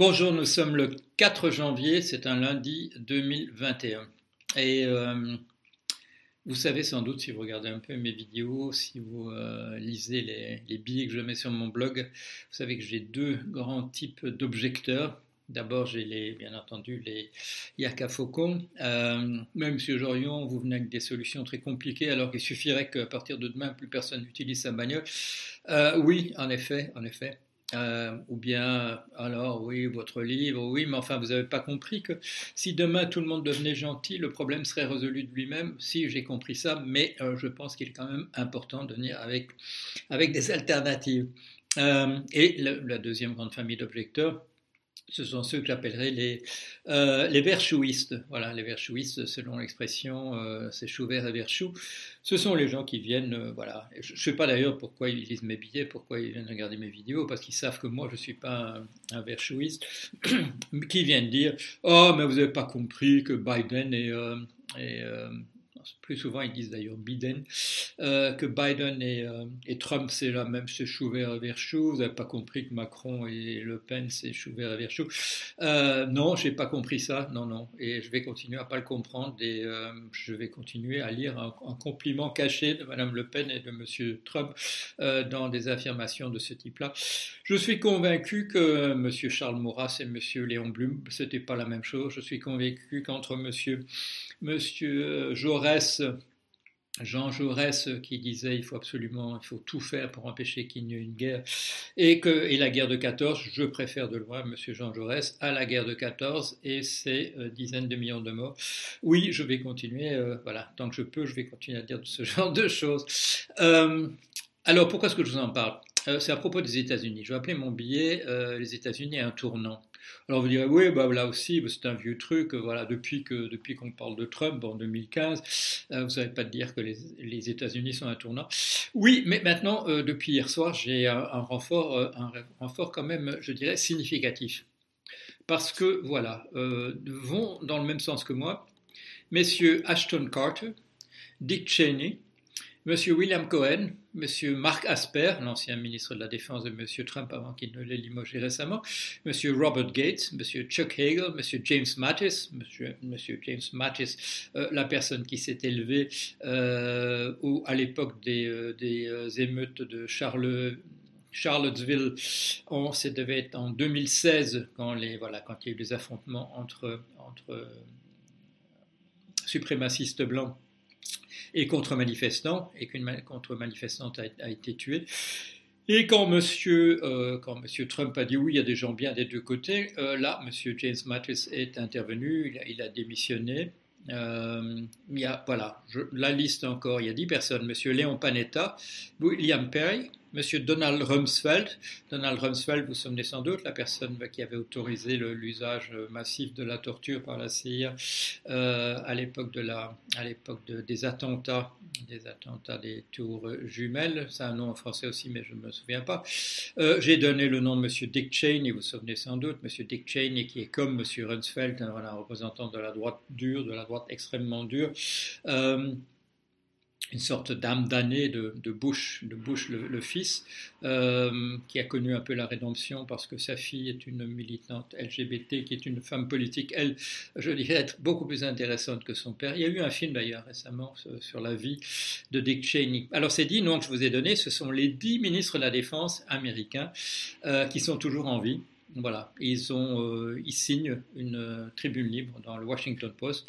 Bonjour, nous sommes le 4 janvier, c'est un lundi 2021. Et euh, vous savez sans doute, si vous regardez un peu mes vidéos, si vous euh, lisez les, billets que je mets sur mon blog, vous savez que j'ai deux grands types d'objecteurs. D'abord, j'ai les, bien entendu les Yaka Faucon. Euh, même si aujourd'hui vous venez avec des solutions très compliquées, alors qu'il suffirait qu'à partir de demain, plus personne n'utilise sa bagnole. Euh, oui, en effet, en effet. Euh, ou bien, alors oui, votre livre, oui, mais enfin, vous n'avez pas compris que si demain tout le monde devenait gentil, le problème serait résolu de lui-même. Si, j'ai compris ça, mais euh, je pense qu'il est quand même important de venir avec, avec des alternatives. Euh, et la deuxième grande famille d'objecteurs, ce sont ceux que j'appellerais les, euh, les verchouistes. Voilà, les verchouistes, selon l'expression, euh, c'est chou vert et verchou. Ce sont les gens qui viennent, euh, voilà. Je ne sais pas d'ailleurs pourquoi ils lisent mes billets, pourquoi ils viennent regarder mes vidéos, parce qu'ils savent que moi, je ne suis pas un, un verchouiste, qui viennent dire Oh, mais vous n'avez pas compris que Biden est. Euh, est plus souvent ils disent d'ailleurs Biden, euh, que Biden et, euh, et Trump c'est la même, c'est chou vert vers chou. Vous n'avez pas compris que Macron et Le Pen c'est chou vert vers chou. Euh, non, j'ai pas compris ça, non, non. Et je vais continuer à pas le comprendre et je vais continuer à lire un, compliment caché de Madame Le Pen et de Monsieur Trump dans des affirmations de ce type-là. Je suis convaincu que Monsieur Charles Maurras et Monsieur Léon Blum, c'était pas la même chose. Je suis convaincu qu'entre Monsieur Monsieur Jaurès, Jean Jaurès qui disait il faut absolument, tout faire pour empêcher qu'il n'y ait une guerre, et que et la guerre de 14, je préfère de loin Monsieur Jean Jaurès à la guerre de 14 et ses euh, dizaines de millions de morts. Oui, je vais continuer, euh, voilà, tant que je peux, je vais continuer à dire ce genre de choses. Euh, alors pourquoi est-ce que je vous en parle? C'est à propos des États-Unis. Je vais appeler mon billet les États-Unis un tournant. Alors vous direz, oui, bah, là aussi, c'est un vieux truc, voilà, depuis qu'on depuis qu'on parle de Trump en 2015, euh, vous savez pas dire que les, États-Unis sont un tournant. Oui, mais maintenant, euh, depuis hier soir, j'ai un, renfort, euh, un renfort quand même, je dirais, significatif. Parce que, voilà, euh, vont dans le même sens que moi, messieurs Ashton Carter, Dick Cheney, Monsieur William Cohen, Monsieur Mark Asper, l'ancien ministre de la Défense de Monsieur Trump avant qu'il ne l'ait limogé récemment, Monsieur Robert Gates, Monsieur Chuck Hagel, Monsieur James Mattis, Monsieur, James Mattis, euh, la personne qui s'est élevée euh, au, à l'époque des, euh, des, émeutes de Charlottesville, on, ça devait être en 2016 quand, les, voilà, quand il y a eu des affrontements entre, entre suprémacistes blancs et contre-manifestants, et qu'une contre-manifestante a, été tuée. Et euh, quand monsieur Trump a dit oui, il y a des gens bien des deux côtés, euh, là, monsieur James Mattis est intervenu, il a, démissionné. Euh, il y a, voilà, la liste encore, il y a dix personnes. Monsieur Léon Panetta, William Perry, Monsieur Donald Rumsfeld. Donald Rumsfeld, vous souvenez sans doute, la personne qui avait autorisé l'usage massif de la torture par la CIA euh, à l'époque des attentats, des attentats des tours jumelles. C'est un nom en français aussi, mais je ne me souviens pas. Euh, J'ai donné le nom de Monsieur Dick Cheney, vous vous souvenez sans doute, Monsieur Dick Cheney, qui est comme Monsieur Rumsfeld, un représentant de la droite dure, de la droite extrêmement dure. Euh, une sorte d'âme damnée de, Bush, de Bush le, fils, euh, qui a connu un peu la rédemption parce que sa fille est une militante LGBT, qui est une femme politique, elle, je dirais, être beaucoup plus intéressante que son père. Il y a eu un film d'ailleurs récemment sur, sur, la vie de Dick Cheney. Alors ces dix noms que je vous ai donnés, ce sont les dix ministres de la Défense américains euh, qui sont toujours en vie. Voilà, euh, ils signent une euh, tribune libre dans le Washington Post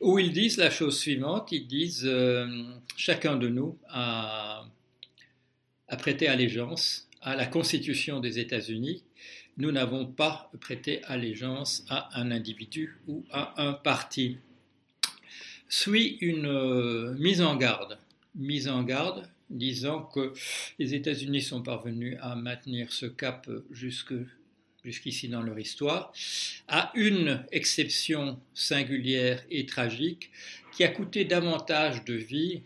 où ils disent la chose suivante, ils disent euh, chacun de nous a, a, prêté allégeance à la Constitution des États-Unis. Nous n'avons pas prêté allégeance à un individu ou à un parti. Suit une mise en garde, mise en garde disant que les États-Unis sont parvenus à maintenir ce cap jusque jusqu'ici dans leur histoire, à une exception singulière et tragique qui a coûté davantage de vie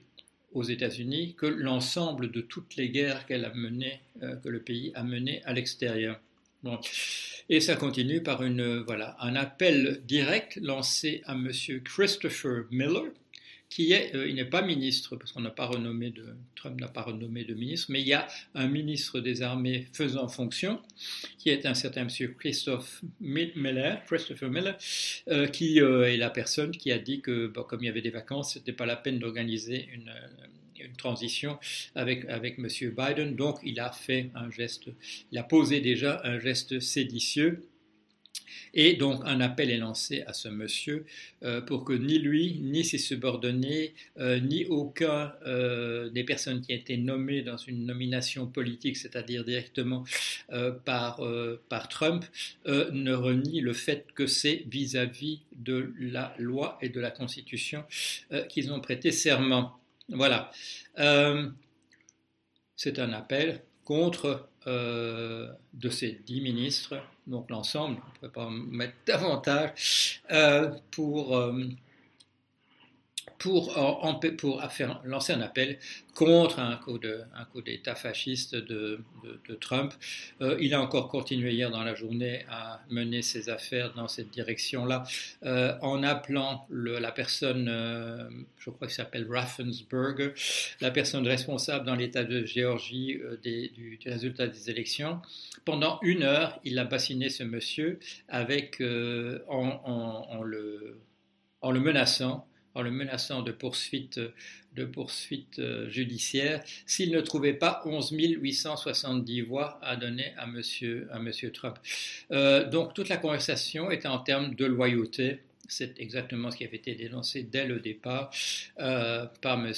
aux États-Unis que l'ensemble de toutes les guerres qu'elle a menées, euh, que le pays a menées à l'extérieur. Et ça continue par une, voilà, un appel direct lancé à M. Christopher Miller, qui est, euh, il n'est pas ministre, parce qu'on n'a pas renommé de, Trump n'a pas renommé de ministre, mais il y a un ministre des armées faisant fonction, qui est un certain monsieur Christophe Miller, Christopher Miller, euh, qui euh, est la personne qui a dit que, comme il y avait des vacances, ce n'était pas la peine d'organiser une, une transition avec, avec M. Biden. Donc, il a fait un geste, il a posé déjà un geste séditieux et donc un appel est lancé à ce monsieur euh, pour que ni lui, ni ses subordonnés, euh, ni aucun euh, des personnes qui ont été nommées dans une nomination politique, c'est-à-dire directement par, par Trump, ne renie le fait que c'est vis-à-vis de la loi et de la Constitution qu'ils ont prêté serment. Voilà. c'est un appel contre de ces dix ministres donc l'ensemble, on ne peut pas mettre davantage, euh, pour, euh, pour, pour faire, lancer un appel contre un coup, d'État fasciste de, Trump. Euh, il a encore continué hier dans la journée à mener ses affaires dans cette direction-là, euh, en appelant la personne, euh, je crois qu'il s'appelle Raffensberger, la personne responsable dans l'État de Géorgie des, du, résultat des élections. Pendant une heure, il a bassiné ce monsieur avec, en le menaçant en le menaçant de poursuites, de euh, judiciaires s'il ne trouvait pas 11 870 voix à donner à M. Trump. Euh, donc toute la conversation était en termes de loyauté c'est exactement ce qui avait été dénoncé dès le départ euh, par M.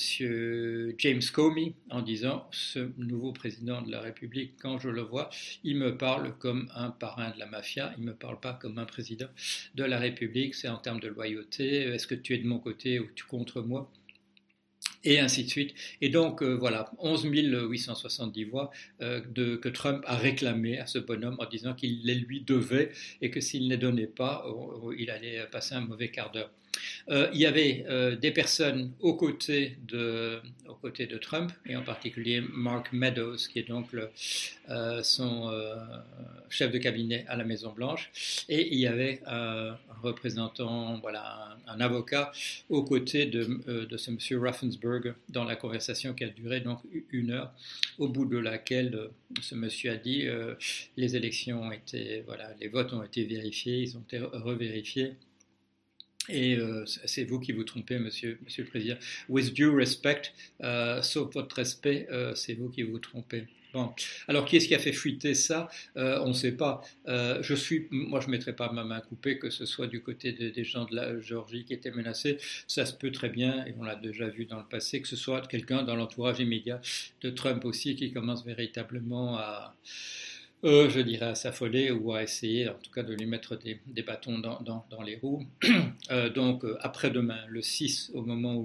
James Comey en disant ce nouveau président de la République, quand je le vois, il me parle comme un parrain de la mafia, il ne me parle pas comme un président de la République, c'est en termes de loyauté, est-ce que tu es de mon côté ou tu es contre moi? Et ainsi de suite. Et donc, euh, voilà, 11 870 voix euh, que Trump a réclamé à ce bonhomme en disant qu'il les lui devait et que s'il ne les donnait pas, il allait passer un mauvais quart d'heure. Euh, il y avait euh, des personnes aux côtés, de, Trump, et en particulier Mark Meadows, qui est donc euh, son chef de cabinet à la Maison-Blanche, et il y avait un représentant, voilà, un, avocat aux côtés de, ce monsieur Raffensberg dans la conversation qui a duré donc une heure, au bout de laquelle ce monsieur a dit les élections ont été, voilà, les votes ont été vérifiés, ils ont été revérifiés et euh, c'est vous qui vous trompez, monsieur, monsieur le Président. With due respect, euh, sauf votre respect, euh, c'est vous qui vous trompez. Bon. Alors, qui est-ce qui a fait fuiter ça? Euh, On ne sait pas. Euh, je suis, moi, je ne mettrai pas ma main coupée, que ce soit du côté des gens de la Géorgie qui étaient menacés. Ça se peut très bien, et on l'a déjà vu dans le passé, que ce soit quelqu'un dans l'entourage immédiat de Trump aussi qui commence véritablement à euh, je dirais à s'affoler ou à essayer en tout cas de lui mettre des, bâtons dans, les roues. Euh, donc euh, après-demain, le 6, au moment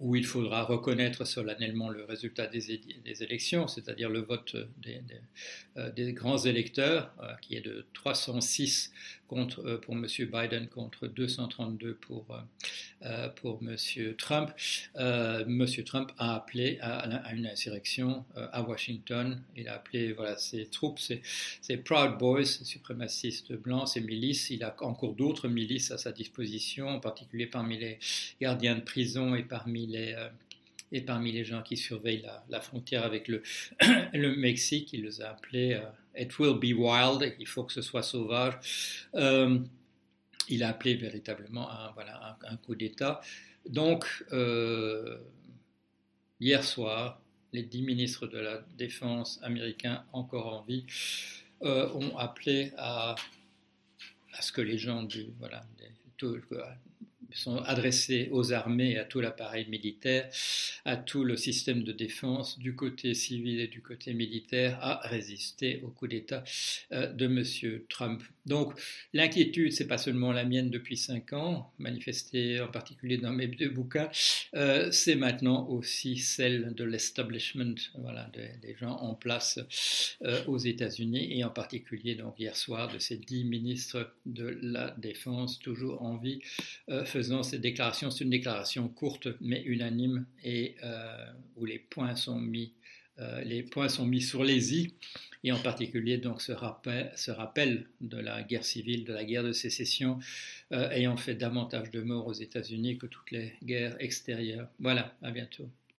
où il faudra reconnaître solennellement le résultat des, élections, c'est-à-dire le vote des, des, euh, grands électeurs, qui est de 306 contre, euh, pour M. Biden contre 232 pour, pour M. Trump. M. Trump a appelé à, une insurrection à Washington. Il a appelé voilà, ses troupes, ses, ses Proud Boys, suprémacistes blancs, ses milices. Il a encore d'autres milices à sa disposition, en particulier parmi les gardiens de prison et parmi les et parmi les gens qui surveillent la, frontière avec le, Mexique, il les a appelés euh, It will be wild, il faut que ce soit sauvage. Euh, il a appelé véritablement un, coup d'État. Donc, euh, hier soir, les dix ministres de la Défense américains encore en vie ont appelé à, ce que les gens du, sont adressés aux armées à tout l'appareil militaire, à tout le système de défense du côté civil et du côté militaire à résister au coup d'État euh, de M. Trump. Donc l'inquiétude, c'est pas seulement la mienne depuis cinq ans, manifestée en particulier dans mes deux bouquins, euh, c'est maintenant aussi celle de l'establishment, voilà, des, gens en place euh, aux États-Unis et en particulier donc hier soir de ces dix ministres de la Défense toujours en vie faisant cette déclaration. C'est une déclaration courte mais unanime et où les points sont mis les points sont mis sur les i, et en particulier donc ce rappel, ce rappel de la guerre civile, de la guerre de sécession, ayant fait davantage de morts aux États-Unis que toutes les guerres extérieures. Voilà, à bientôt.